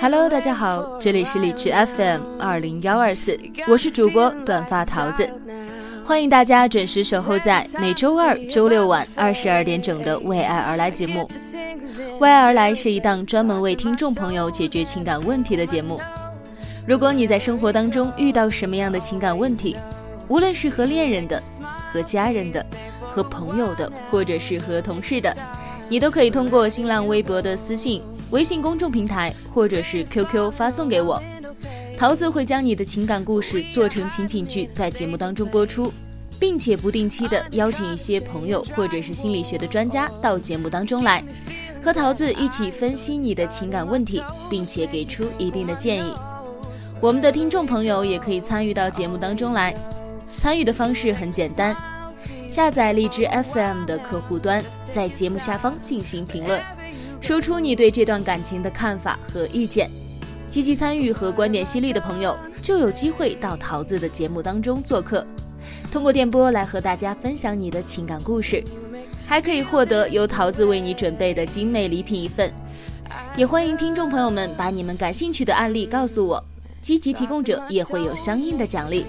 Hello，大家好，这里是荔枝 FM 二零幺二四，我是主播短发桃子，欢迎大家准时守候在每周二、周六晚二十二点整的《为爱而来》节目。《为爱而来》是一档专门为听众朋友解决情感问题的节目。如果你在生活当中遇到什么样的情感问题，无论是和恋人的、和家人的、和朋友的，或者是和同事的，你都可以通过新浪微博的私信。微信公众平台或者是 QQ 发送给我，桃子会将你的情感故事做成情景剧，在节目当中播出，并且不定期的邀请一些朋友或者是心理学的专家到节目当中来，和桃子一起分析你的情感问题，并且给出一定的建议。我们的听众朋友也可以参与到节目当中来，参与的方式很简单，下载荔枝 FM 的客户端，在节目下方进行评论。说出你对这段感情的看法和意见，积极参与和观点犀利的朋友就有机会到桃子的节目当中做客，通过电波来和大家分享你的情感故事，还可以获得由桃子为你准备的精美礼品一份。也欢迎听众朋友们把你们感兴趣的案例告诉我，积极提供者也会有相应的奖励。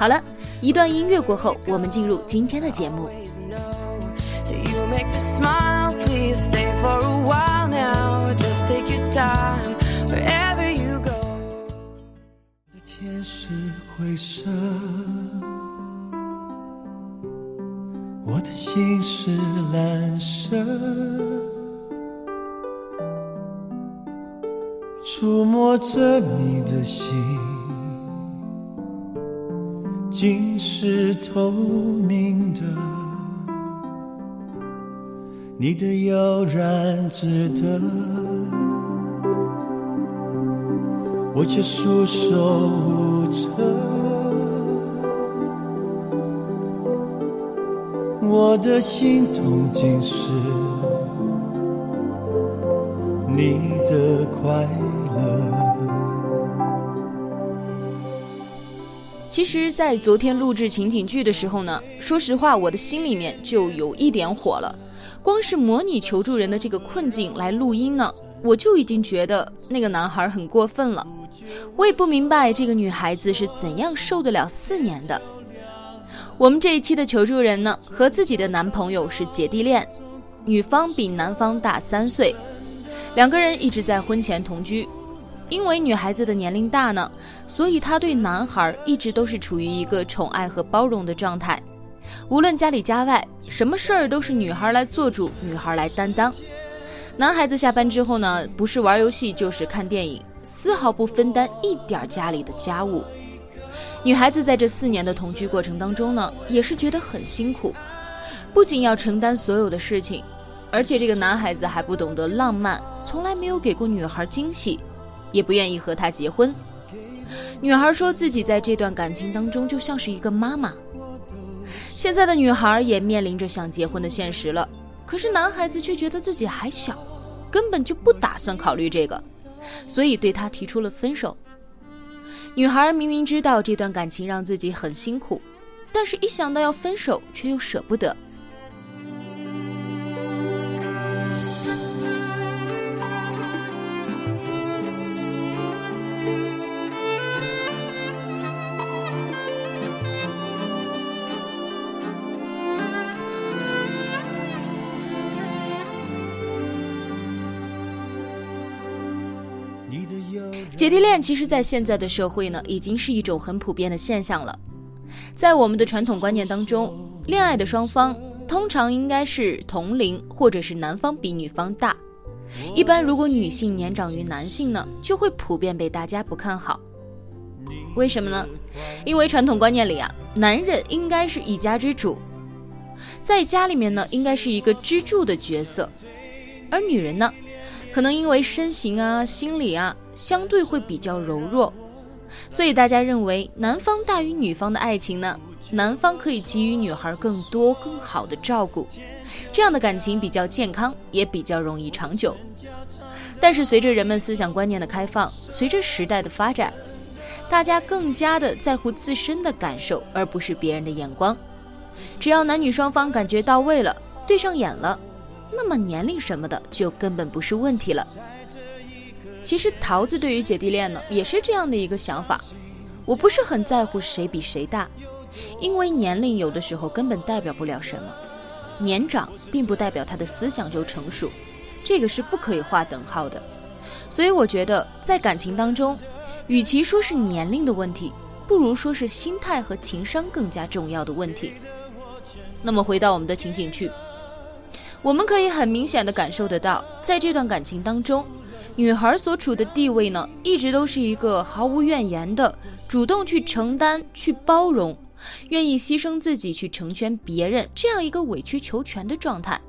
好了，一段音乐过后，我们进入今天的节目。for a while now. Just take your time wherever you go. 天是灰色，我的心是蓝色。触摸着你的心，竟是透明的。你的悠然值得，我却束手无策。我的心痛竟是你的快乐。其实，在昨天录制情景剧的时候呢，说实话，我的心里面就有一点火了。光是模拟求助人的这个困境来录音呢，我就已经觉得那个男孩很过分了。我也不明白这个女孩子是怎样受得了四年的。我们这一期的求助人呢，和自己的男朋友是姐弟恋，女方比男方大三岁，两个人一直在婚前同居。因为女孩子的年龄大呢，所以她对男孩一直都是处于一个宠爱和包容的状态。无论家里家外，什么事儿都是女孩来做主，女孩来担当。男孩子下班之后呢，不是玩游戏就是看电影，丝毫不分担一点家里的家务。女孩子在这四年的同居过程当中呢，也是觉得很辛苦，不仅要承担所有的事情，而且这个男孩子还不懂得浪漫，从来没有给过女孩惊喜，也不愿意和他结婚。女孩说自己在这段感情当中就像是一个妈妈。现在的女孩也面临着想结婚的现实了，可是男孩子却觉得自己还小，根本就不打算考虑这个，所以对他提出了分手。女孩明明知道这段感情让自己很辛苦，但是一想到要分手，却又舍不得。姐弟恋其实，在现在的社会呢，已经是一种很普遍的现象了。在我们的传统观念当中，恋爱的双方通常应该是同龄，或者是男方比女方大。一般如果女性年长于男性呢，就会普遍被大家不看好。为什么呢？因为传统观念里啊，男人应该是一家之主，在家里面呢，应该是一个支柱的角色，而女人呢，可能因为身形啊、心理啊，相对会比较柔弱。所以大家认为男方大于女方的爱情呢，男方可以给予女孩更多更好的照顾，这样的感情比较健康，也比较容易长久。但是随着人们思想观念的开放，随着时代的发展，大家更加的在乎自身的感受，而不是别人的眼光。只要男女双方感觉到位了，对上眼了，那么年龄什么的就根本不是问题了。其实桃子对于姐弟恋呢，也是这样的一个想法。我不是很在乎谁比谁大，因为年龄有的时候根本代表不了什么。年长并不代表他的思想就成熟，这个是不可以划等号的。所以我觉得在感情当中，与其说是年龄的问题，不如说是心态和情商更加重要的问题。那么回到我们的情景去，我们可以很明显的感受得到，在这段感情当中。女孩所处的地位呢，一直都是一个毫无怨言的，主动去承担、去包容，愿意牺牲自己去成全别人这样一个委曲求全的状态。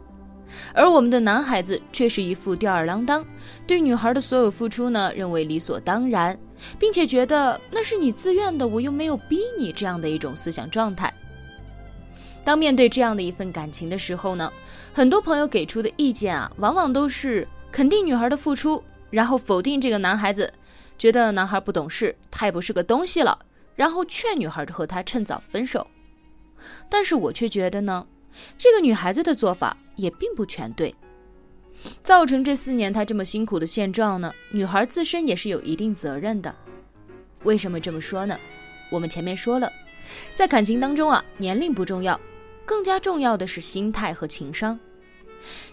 而我们的男孩子却是一副吊儿郎当，对女孩的所有付出呢，认为理所当然，并且觉得那是你自愿的，我又没有逼你这样的一种思想状态。当面对这样的一份感情的时候呢，很多朋友给出的意见啊，往往都是肯定女孩的付出。然后否定这个男孩子，觉得男孩不懂事，太不是个东西了。然后劝女孩和他趁早分手。但是我却觉得呢，这个女孩子的做法也并不全对。造成这四年她这么辛苦的现状呢，女孩自身也是有一定责任的。为什么这么说呢？我们前面说了，在感情当中啊，年龄不重要，更加重要的是心态和情商。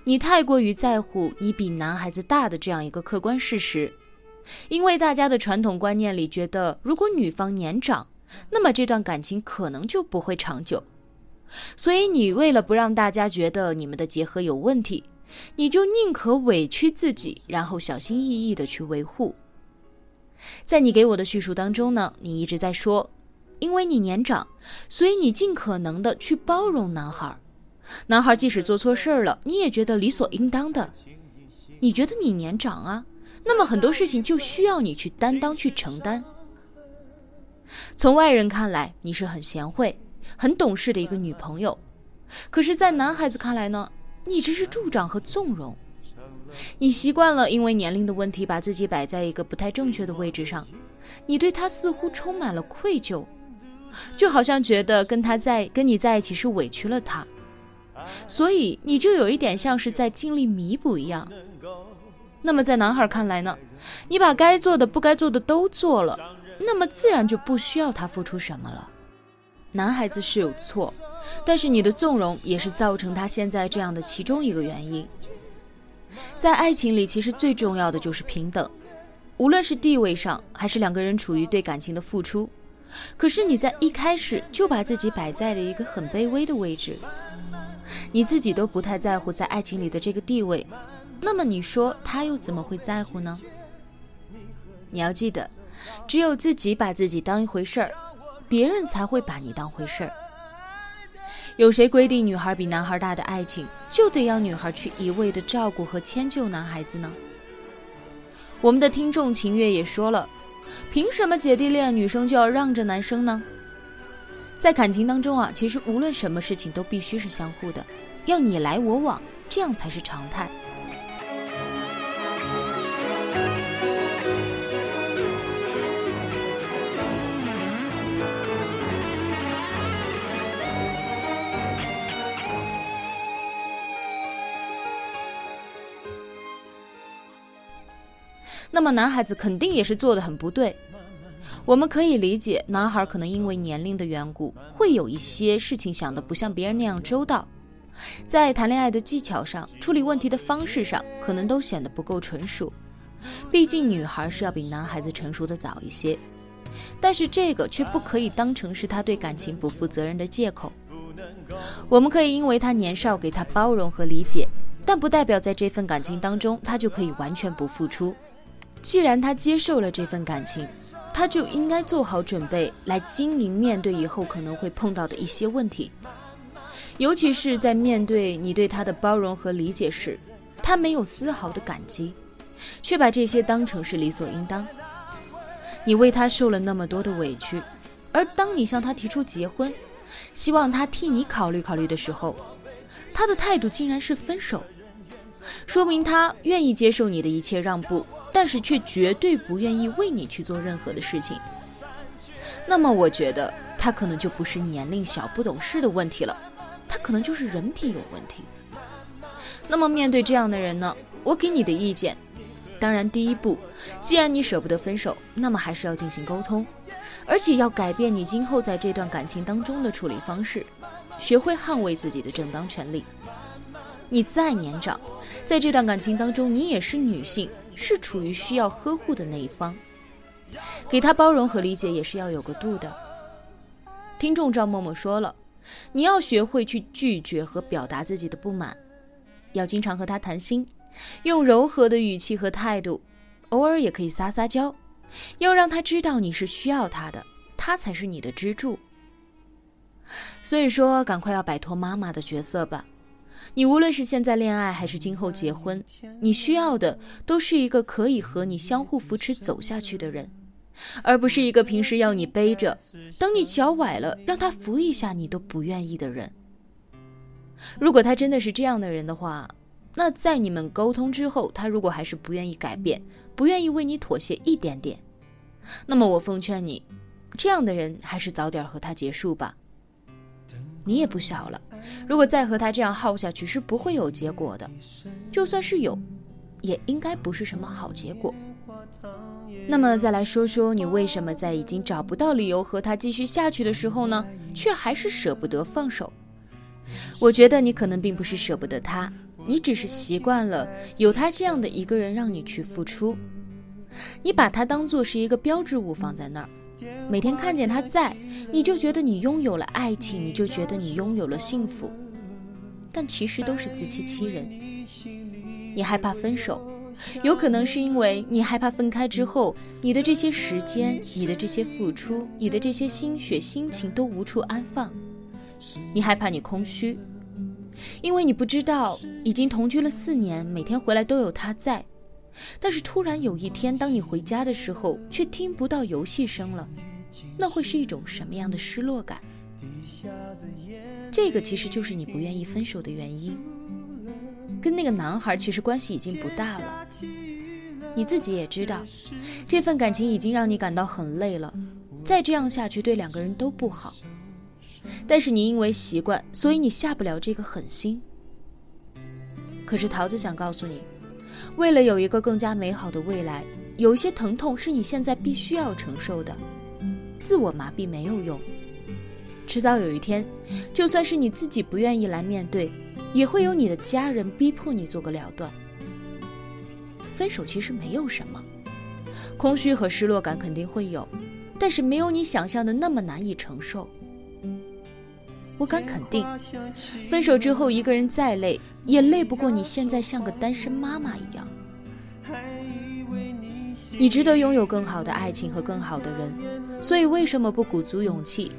你太过于在乎你比男孩子大的这样一个客观事实，因为大家的传统观念里觉得，如果女方年长，那么这段感情可能就不会长久。所以你为了不让大家觉得你们的结合有问题，你就宁可委屈自己，然后小心翼翼的去维护。在你给我的叙述当中呢，你一直在说，因为你年长，所以你尽可能的去包容男孩。男孩即使做错事儿了，你也觉得理所应当的。你觉得你年长啊，那么很多事情就需要你去担当、去承担。从外人看来，你是很贤惠、很懂事的一个女朋友，可是，在男孩子看来呢，你只是助长和纵容。你习惯了因为年龄的问题把自己摆在一个不太正确的位置上，你对他似乎充满了愧疚，就好像觉得跟他在跟你在一起是委屈了他。所以你就有一点像是在尽力弥补一样。那么在男孩看来呢？你把该做的、不该做的都做了，那么自然就不需要他付出什么了。男孩子是有错，但是你的纵容也是造成他现在这样的其中一个原因。在爱情里，其实最重要的就是平等，无论是地位上，还是两个人处于对感情的付出。可是你在一开始就把自己摆在了一个很卑微的位置。你自己都不太在乎在爱情里的这个地位，那么你说他又怎么会在乎呢？你要记得，只有自己把自己当一回事儿，别人才会把你当回事儿。有谁规定女孩比男孩大的爱情就得要女孩去一味的照顾和迁就男孩子呢？我们的听众秦月也说了，凭什么姐弟恋女生就要让着男生呢？在感情当中啊，其实无论什么事情都必须是相互的，要你来我往，这样才是常态。那么男孩子肯定也是做的很不对。我们可以理解，男孩可能因为年龄的缘故，会有一些事情想的不像别人那样周到，在谈恋爱的技巧上、处理问题的方式上，可能都显得不够纯熟。毕竟女孩是要比男孩子成熟的早一些。但是这个却不可以当成是他对感情不负责任的借口。我们可以因为他年少给他包容和理解，但不代表在这份感情当中他就可以完全不付出。既然他接受了这份感情，他就应该做好准备来经营面对以后可能会碰到的一些问题。尤其是在面对你对他的包容和理解时，他没有丝毫的感激，却把这些当成是理所应当。你为他受了那么多的委屈，而当你向他提出结婚，希望他替你考虑考虑的时候，他的态度竟然是分手，说明他愿意接受你的一切让步，但是却绝对不愿意为你去做任何的事情。那么，我觉得他可能就不是年龄小不懂事的问题了，他可能就是人品有问题。那么，面对这样的人呢，我给你的意见。当然，第一步，既然你舍不得分手，那么还是要进行沟通，而且要改变你今后在这段感情当中的处理方式，学会捍卫自己的正当权利。你再年长，在这段感情当中，你也是女性，是处于需要呵护的那一方，给他包容和理解也是要有个度的。听众赵默默说了，你要学会去拒绝和表达自己的不满，要经常和他谈心。用柔和的语气和态度，偶尔也可以撒撒娇，要让他知道你是需要他的，他才是你的支柱。所以说，赶快要摆脱妈妈的角色吧。你无论是现在恋爱还是今后结婚，你需要的都是一个可以和你相互扶持走下去的人，而不是一个平时要你背着，等你脚崴了让他扶一下你都不愿意的人。如果他真的是这样的人的话，那在你们沟通之后，他如果还是不愿意改变，不愿意为你妥协一点点，那么我奉劝你，这样的人还是早点和他结束吧。你也不小了，如果再和他这样耗下去，是不会有结果的。就算是有，也应该不是什么好结果。那么再来说说你为什么在已经找不到理由和他继续下去的时候呢，却还是舍不得放手？我觉得你可能并不是舍不得他。你只是习惯了有他这样的一个人让你去付出，你把他当做是一个标志物放在那儿，每天看见他在，你就觉得你拥有了爱情，你就觉得你拥有了幸福，但其实都是自欺欺人。你害怕分手，有可能是因为你害怕分开之后，你的这些时间、你的这些付出、你的这些心血、心情都无处安放，你害怕你空虚。因为你不知道，已经同居了四年，每天回来都有他在，但是突然有一天，当你回家的时候，却听不到游戏声了，那会是一种什么样的失落感？这个其实就是你不愿意分手的原因。跟那个男孩其实关系已经不大了，你自己也知道，这份感情已经让你感到很累了，再这样下去对两个人都不好。但是你因为习惯，所以你下不了这个狠心。可是桃子想告诉你，为了有一个更加美好的未来，有一些疼痛是你现在必须要承受的。自我麻痹没有用，迟早有一天，就算是你自己不愿意来面对，也会有你的家人逼迫你做个了断。分手其实没有什么，空虚和失落感肯定会有，但是没有你想象的那么难以承受。我敢肯定，分手之后一个人再累，也累不过你现在像个单身妈妈一样。你值得拥有更好的爱情和更好的人，所以为什么不鼓足勇气，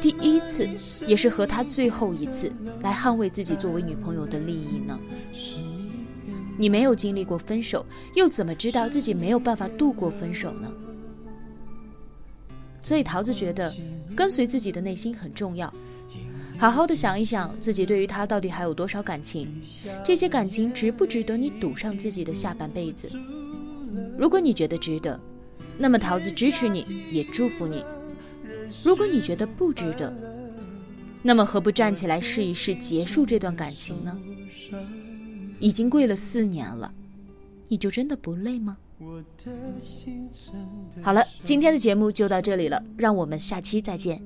第一次也是和他最后一次来捍卫自己作为女朋友的利益呢？你没有经历过分手，又怎么知道自己没有办法度过分手呢？所以桃子觉得，跟随自己的内心很重要。好好的想一想，自己对于他到底还有多少感情？这些感情值不值得你赌上自己的下半辈子？如果你觉得值得，那么桃子支持你，也祝福你；如果你觉得不值得，那么何不站起来试一试结束这段感情呢？已经跪了四年了，你就真的不累吗？好了，今天的节目就到这里了，让我们下期再见。